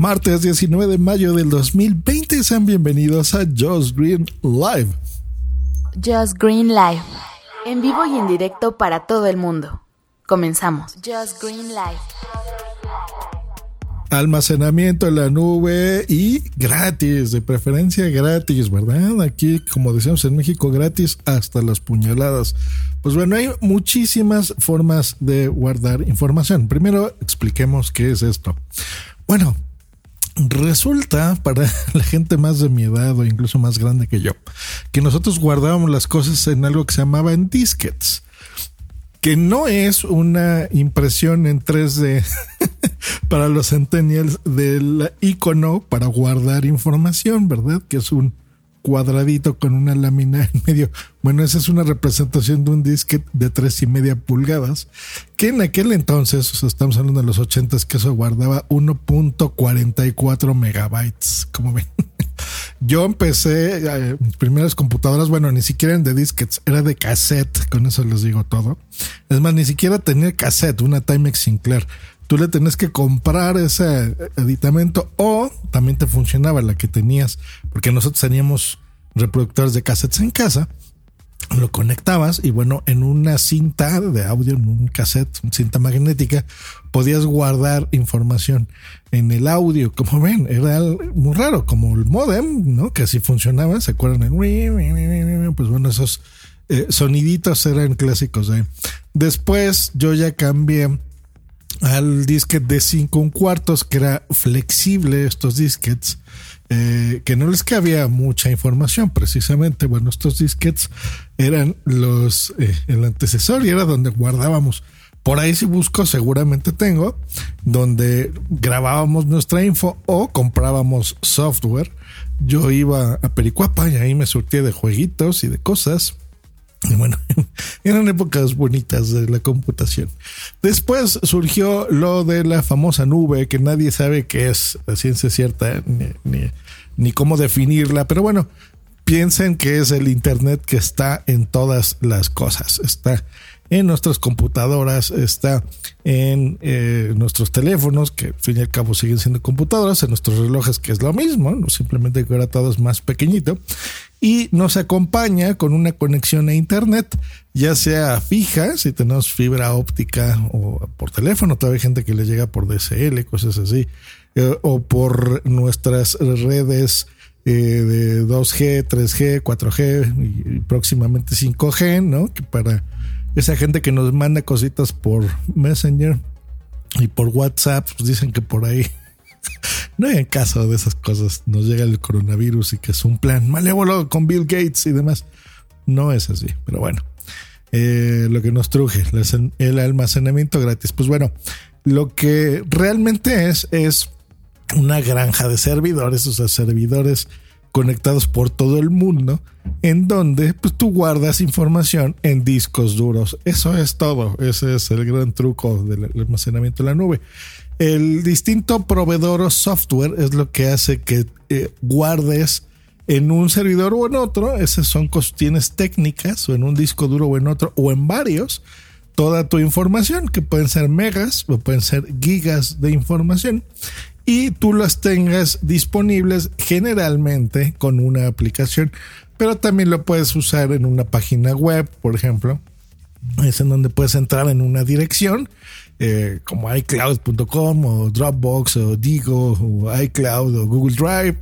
Martes 19 de mayo del 2020. Sean bienvenidos a Just Green Live. Just Green Live. En vivo y en directo para todo el mundo. Comenzamos. Just Green Live. almacenamiento en la nube y gratis, de preferencia gratis, ¿verdad? Aquí, como decíamos en México, gratis hasta las puñaladas. Pues bueno, hay muchísimas formas de guardar información. Primero, expliquemos qué es esto. Bueno, resulta para la gente más de mi edad o incluso más grande que yo, que nosotros guardábamos las cosas en algo que se llamaba en disquets que no es una impresión en 3D para los centennials del icono para guardar información, ¿verdad? Que es un cuadradito con una lámina en medio. Bueno, esa es una representación de un disquete de tres y media pulgadas, que en aquel entonces, o sea, estamos hablando de los ochentas, que eso guardaba 1.44 megabytes, como ven. Yo empecé, eh, mis primeras computadoras, bueno, ni siquiera eran de disquets, era de cassette, con eso les digo todo. Es más, ni siquiera tenía cassette, una Timex Sinclair. Tú le tenías que comprar ese aditamento o también te funcionaba la que tenías, porque nosotros teníamos reproductores de cassettes en casa lo conectabas y bueno, en una cinta de audio, en un cassette, una cinta magnética, podías guardar información en el audio. Como ven, era muy raro, como el modem, ¿no? Que así funcionaba, ¿se acuerdan? Pues bueno, esos eh, soniditos eran clásicos. Después yo ya cambié al disquete de 5 cuartos, que era flexible estos disquets eh, que no les cabía mucha información precisamente. Bueno, estos disquets eran los, eh, el antecesor y era donde guardábamos. Por ahí si busco seguramente tengo, donde grabábamos nuestra info o comprábamos software. Yo iba a Pericuapa y ahí me surtía de jueguitos y de cosas. Bueno, eran épocas bonitas de la computación. Después surgió lo de la famosa nube, que nadie sabe qué es la ciencia cierta ni, cómo definirla, pero bueno, piensen que es el Internet que está en todas las cosas. Está en nuestras computadoras, está en eh, nuestros teléfonos, que al fin y al cabo siguen siendo computadoras, en nuestros relojes, que es lo mismo, simplemente que ahora todo es más pequeñito, y nos acompaña con una conexión a internet, ya sea fija, si tenemos fibra óptica o por teléfono, todavía hay gente que le llega por DSL, cosas así, eh, o por nuestras redes eh, de 2G, 3G, 4G y, próximamente 5G, ¿no? Que para esa gente que nos manda cositas por Messenger y por WhatsApp, pues dicen que por ahí no hay caso de esas cosas. Nos llega el coronavirus y que es un plan malévolo con Bill Gates y demás. No es así, pero bueno. Eh, lo que nos truje, el almacenamiento gratis. Pues bueno, lo que realmente es es una granja de servidores, o sea, servidores conectados por todo el mundo, en donde pues, tú guardas información en discos duros. Eso es todo. Ese es el gran truco del almacenamiento en la nube. El distinto proveedor o software es lo que hace que eh, guardes en un servidor o en otro, esas son cuestiones técnicas, o en un disco duro o en otro, o en varios, toda tu información, que pueden ser megas o pueden ser gigas de información, y tú las tengas disponibles generalmente con una aplicación, pero también lo puedes usar en una página web, por ejemplo, es en donde puedes entrar en una dirección eh, como iCloud.com o Dropbox o Digo o iCloud o Google Drive,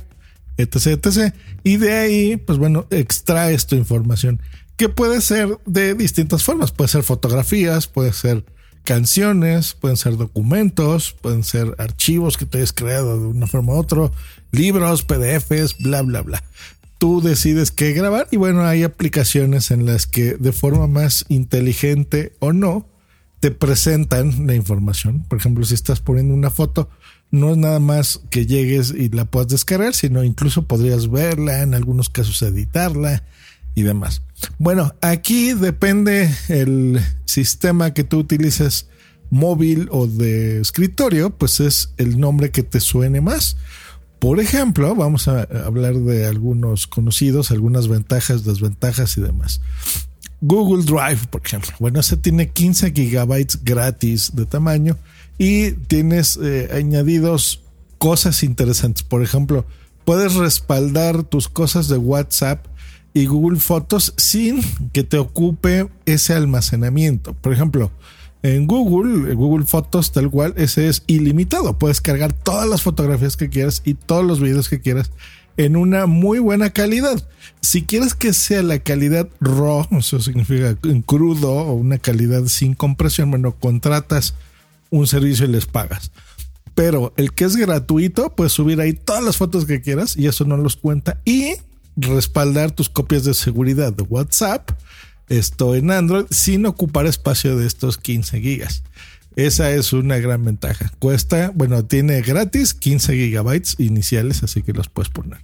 etc, etc. Y de ahí, pues bueno, extraes tu información que puede ser de distintas formas. Puede ser fotografías, puede ser canciones, pueden ser documentos, pueden ser archivos que te hayas creado de una forma u otra, libros, PDFs, bla, bla, bla. Tú decides qué grabar y bueno, hay aplicaciones en las que de forma más inteligente o no, te presentan la información. Por ejemplo, si estás poniendo una foto, no es nada más que llegues y la puedas descargar, sino incluso podrías verla, en algunos casos editarla y demás. Bueno, aquí depende el sistema que tú utilices móvil o de escritorio, pues es el nombre que te suene más. Por ejemplo, vamos a hablar de algunos conocidos, algunas ventajas, desventajas y demás. Google Drive, por ejemplo. Bueno, ese tiene 15 gigabytes gratis de tamaño y tienes eh, añadidos cosas interesantes. Por ejemplo, puedes respaldar tus cosas de WhatsApp y Google Fotos sin que te ocupe ese almacenamiento. Por ejemplo, en Google, Google Fotos tal cual, ese es ilimitado. Puedes cargar todas las fotografías que quieras y todos los videos que quieras en una muy buena calidad. Si quieres que sea la calidad RAW, eso significa crudo o una calidad sin compresión, bueno, contratas un servicio y les pagas. Pero el que es gratuito, puedes subir ahí todas las fotos que quieras y eso no los cuenta. Y respaldar tus copias de seguridad de WhatsApp, esto en Android, sin ocupar espacio de estos 15 gigas. Esa es una gran ventaja. Cuesta, bueno, tiene gratis 15 gigabytes iniciales, así que los puedes poner.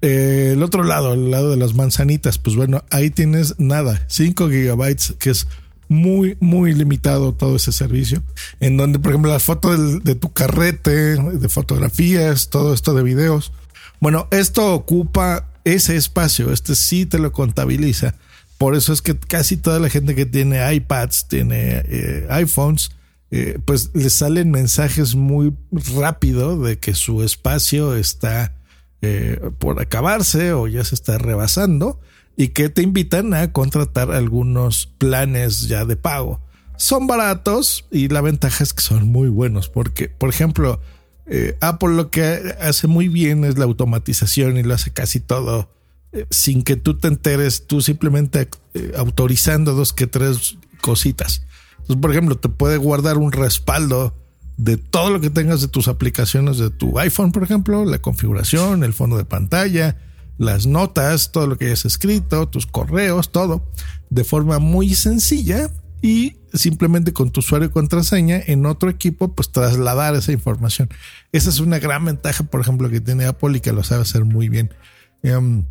Eh, el otro lado, el lado de las manzanitas, pues bueno, ahí tienes nada, 5 gigabytes, que es muy, muy limitado todo ese servicio. En donde, por ejemplo, las fotos de, tu carrete, de fotografías, todo esto de videos. Bueno, esto ocupa ese espacio, este sí te lo contabiliza. Por eso es que casi toda la gente que tiene iPads, tiene eh, iPhones, eh, pues les salen mensajes muy rápido de que su espacio está eh, por acabarse o ya se está rebasando y que te invitan a contratar algunos planes ya de pago. Son baratos y la ventaja es que son muy buenos porque, por ejemplo, eh, Apple lo que hace muy bien es la automatización y lo hace casi todo eh, sin que tú te enteres, tú simplemente autorizando dos que tres cositas. Entonces, por ejemplo, te puede guardar un respaldo de todo lo que tengas de tus aplicaciones de tu iPhone, por ejemplo, la configuración, el fondo de pantalla, las notas, todo lo que hayas escrito, tus correos, todo, de forma muy sencilla y simplemente con tu usuario y contraseña en otro equipo, pues trasladar esa información. Esa es una gran ventaja, por ejemplo, que tiene Apple y que lo sabe hacer muy bien. Em,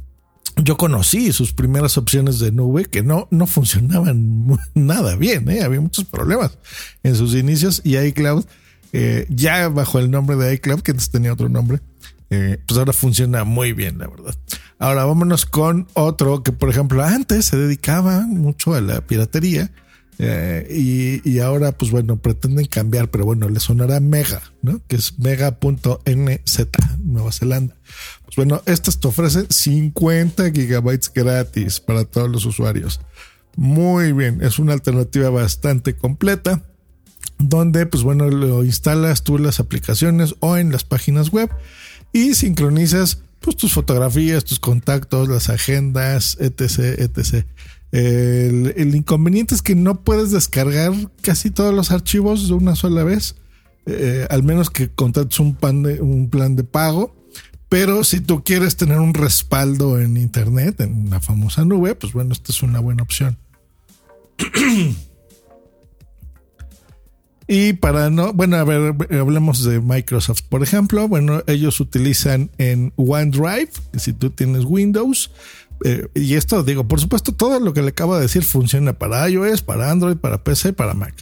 yo conocí sus primeras opciones de nube que no, no funcionaban nada bien, ¿eh? había muchos problemas en sus inicios y iCloud, eh, ya bajo el nombre de iCloud, que antes tenía otro nombre, eh, pues ahora funciona muy bien, la verdad. Ahora vámonos con otro que, por ejemplo, antes se dedicaba mucho a la piratería eh, y, ahora, pues bueno, pretenden cambiar, pero bueno, le sonará Mega, ¿no? Que es mega.nz, Nueva Zelanda. Pues bueno, estas te ofrecen 50 gigabytes gratis para todos los usuarios. Muy bien, es una alternativa bastante completa donde pues bueno lo instalas tú las aplicaciones o en las páginas web y sincronizas pues tus fotografías, tus contactos, las agendas, etc, etc. El, inconveniente es que no puedes descargar casi todos los archivos de una sola vez, eh, al menos que contrates un, un plan de pago. Pero si tú quieres tener un respaldo en Internet, en la famosa nube, pues bueno, esta es una buena opción. Y para no, bueno, a ver, hablemos de Microsoft, por ejemplo. Bueno, ellos utilizan en OneDrive, si tú tienes Windows, eh, y esto digo, por supuesto, todo lo que le acabo de decir funciona para iOS, para Android, para PC, para Mac.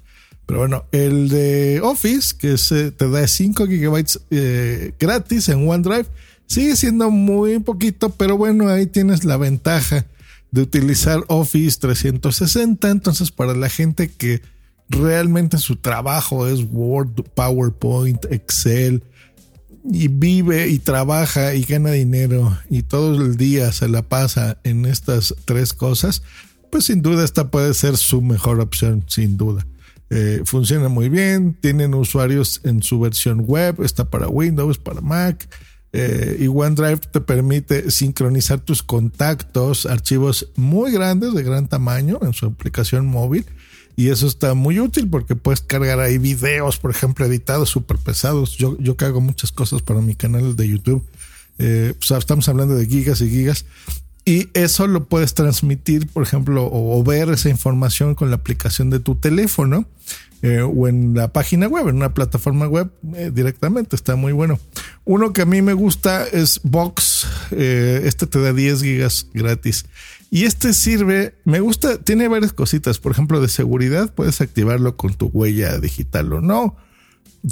Pero bueno, el de Office, que se te da 5 gigabytes eh, gratis en OneDrive, sigue siendo muy poquito, pero bueno, ahí tienes la ventaja de utilizar Office 360. Entonces, para la gente que realmente su trabajo es Word, PowerPoint, Excel, y vive y trabaja y gana dinero y todo el día se la pasa en estas tres cosas, pues sin duda esta puede ser su mejor opción, sin duda. Eh, funciona muy bien, tienen usuarios en su versión web, está para Windows, para Mac. Eh, y OneDrive te permite sincronizar tus contactos, archivos muy grandes, de gran tamaño, en su aplicación móvil y eso está muy útil porque puedes cargar ahí videos, por ejemplo, editados súper pesados. Yo, yo que muchas cosas para mi canal de YouTube. Eh, pues estamos hablando de gigas y gigas. Y eso lo puedes transmitir, por ejemplo, o, ver esa información con la aplicación de tu teléfono eh, o en la página web, en una plataforma web eh, directamente. Está muy bueno. Uno que a mí me gusta es Box. Eh, este te da 10 gigas gratis. Y este sirve, me gusta, tiene varias cositas. Por ejemplo, de seguridad, puedes activarlo con tu huella digital o no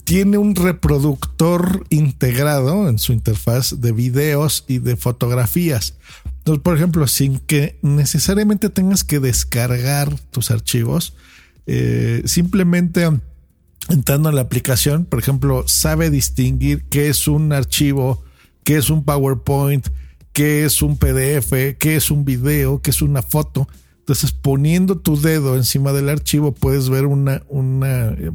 tiene un reproductor integrado en su interfaz de videos y de fotografías. Entonces, por ejemplo, sin que necesariamente tengas que descargar tus archivos, eh, simplemente entrando a la aplicación, por ejemplo, sabe distinguir qué es un archivo, qué es un PowerPoint, qué es un PDF, qué es un video, qué es una foto. Entonces, poniendo tu dedo encima del archivo, puedes ver una, una eh,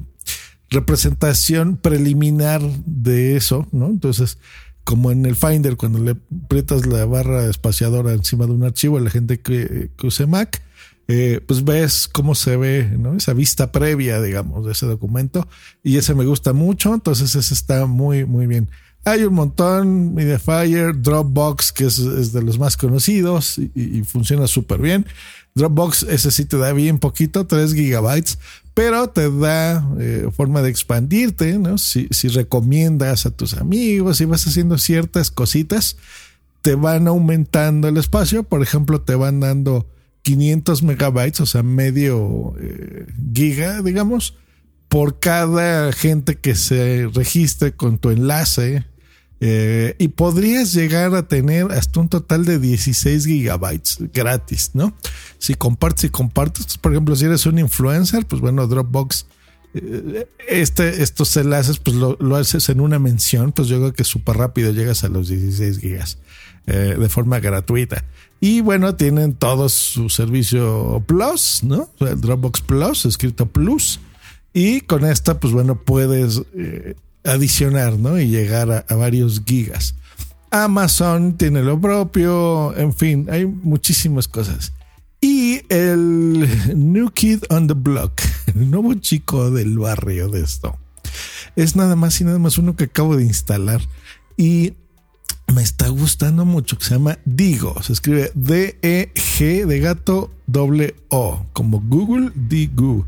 representación preliminar de eso, ¿no? Entonces, como en el Finder, cuando le aprietas la barra espaciadora encima de un archivo, la gente que, use Mac, eh, pues ves cómo se ve, ¿no? Esa vista previa, digamos, de ese documento. Y ese me gusta mucho, entonces ese está muy, muy bien. Hay un montón, Mediafire, Dropbox, que es, de los más conocidos y, funciona súper bien. Dropbox, ese sí te da bien poquito, 3 gigabytes, pero te da eh, forma de expandirte, ¿no? Si, si recomiendas a tus amigos, y vas haciendo ciertas cositas, te van aumentando el espacio. Por ejemplo, te van dando 500 megabytes, o sea, medio eh, giga, digamos, por cada gente que se registre con tu enlace eh, y podrías llegar a tener hasta un total de 16 gigabytes gratis, ¿no? Si compartes y compartes, por ejemplo, si eres un influencer, pues bueno, Dropbox, eh, este, estos enlaces, pues lo, haces en una mención, pues yo creo que súper rápido llegas a los 16 gigas eh, de forma gratuita. Y bueno, tienen todo su servicio Plus, ¿no? Dropbox Plus, escrito Plus. Y con esta, pues bueno, puedes adicionar, ¿no? Y llegar a, varios gigas. Amazon tiene lo propio, en fin, hay muchísimas cosas. Y el New Kid on the Block, el nuevo chico del barrio de esto, es nada más y nada más uno que acabo de instalar y me está gustando mucho, que se llama Digo, se escribe D-E-G de gato doble O, como Google Digo,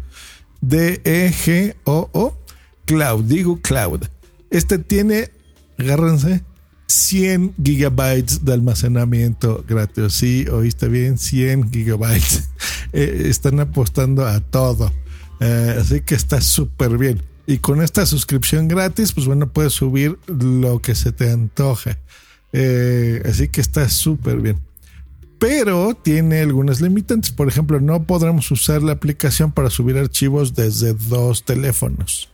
D-E-G-O-O Cloud, digo Cloud. Este tiene, agárrense, 100 gigabytes de almacenamiento gratis. Sí, oíste bien, 100 gigabytes. Eh, están apostando a todo. Eh, así que está súper bien. Y con esta suscripción gratis, pues bueno, puedes subir lo que se te antoje. Eh, así que está súper bien. Pero tiene algunas limitantes. Por ejemplo, no podremos usar la aplicación para subir archivos desde dos teléfonos.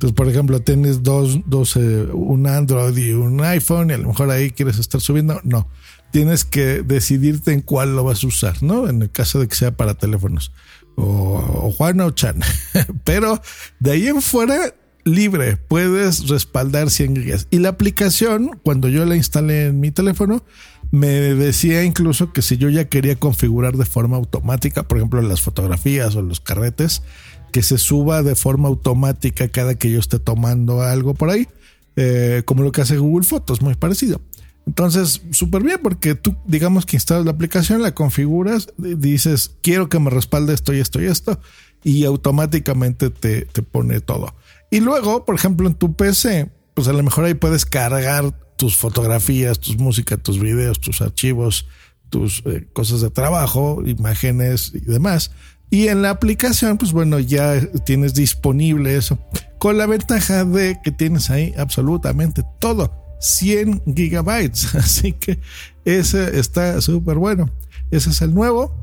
Entonces, por ejemplo, tienes dos, dos eh, un Android y un iPhone y a lo mejor ahí quieres estar subiendo. No, tienes que decidirte en cuál lo vas a usar, ¿no? En el caso de que sea para teléfonos. O, Juan o Chan. Pero de ahí en fuera, libre, puedes respaldar 100 gigas. Y la aplicación, cuando yo la instalé en mi teléfono, me decía incluso que si yo ya quería configurar de forma automática, por ejemplo, las fotografías o los carretes, que se suba de forma automática cada que yo esté tomando algo por ahí, eh, como lo que hace Google Fotos, muy parecido. Entonces, súper bien, porque tú, digamos que instalas la aplicación, la configuras, dices, quiero que me respalde esto y esto y esto, y automáticamente te, te pone todo. Y luego, por ejemplo, en tu PC, pues a lo mejor ahí puedes cargar tus fotografías, tus músicas, tus videos, tus archivos, tus eh, cosas de trabajo, imágenes y demás. Y en la aplicación, pues bueno, ya tienes disponible eso. Con la ventaja de que tienes ahí absolutamente todo. 100 gigabytes. Así que ese está súper bueno. Ese es el nuevo.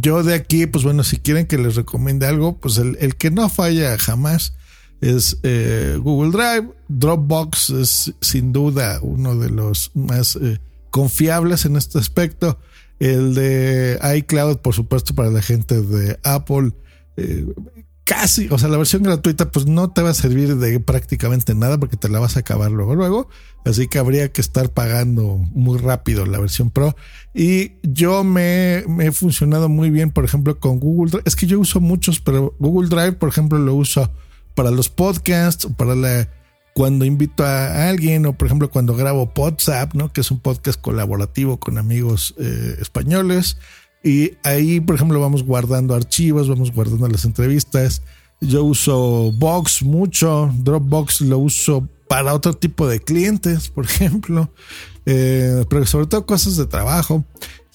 Yo de aquí, pues bueno, si quieren que les recomiende algo, pues el, que no falla jamás es eh, Google Drive. Dropbox es sin duda uno de los más eh, confiables en este aspecto. El de iCloud, por supuesto, para la gente de Apple. Eh, casi, o sea, la versión gratuita pues no te va a servir de prácticamente nada porque te la vas a acabar luego, luego. Así que habría que estar pagando muy rápido la versión Pro. Y yo me, me he funcionado muy bien, por ejemplo, con Google Drive. Es que yo uso muchos, pero Google Drive, por ejemplo, lo uso para los podcasts, para la cuando invito a alguien o por ejemplo cuando grabo WhatsApp, ¿no? Que es un podcast colaborativo con amigos eh, españoles. Y ahí, por ejemplo, vamos guardando archivos, vamos guardando las entrevistas. Yo uso Box mucho, Dropbox lo uso para otro tipo de clientes, por ejemplo, eh, pero sobre todo cosas de trabajo.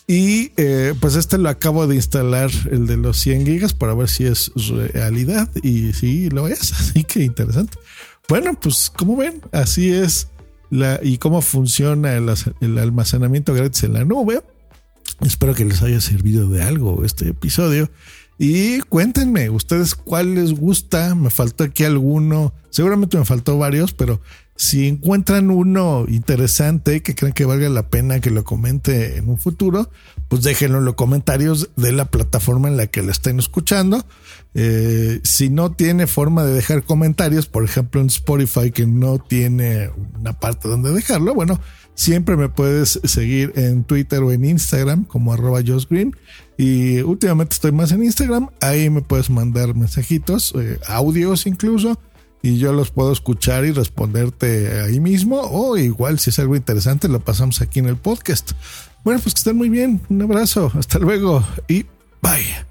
Y eh, pues este lo acabo de instalar, el de los 100 gigas, para ver si es realidad. Y sí, lo es, así que interesante. Bueno, pues como ven, así es la, y cómo funciona el, almacenamiento gratis en la nube. Espero que les haya servido de algo este episodio. Y cuéntenme, ustedes cuál les gusta. Me faltó aquí alguno. Seguramente me faltó varios, pero si encuentran uno interesante que creen que valga la pena que lo comente en un futuro, pues déjenlo en los comentarios de la plataforma en la que lo estén escuchando. Eh, si no tiene forma de dejar comentarios, por ejemplo en Spotify que no tiene una parte donde dejarlo, bueno, Siempre me puedes seguir en Twitter o en Instagram como arroba Green. Y últimamente estoy más en Instagram. Ahí me puedes mandar mensajitos, eh, audios incluso. Y yo los puedo escuchar y responderte ahí mismo. O igual si es algo interesante lo pasamos aquí en el podcast. Bueno, pues que estén muy bien. Un abrazo. Hasta luego y bye.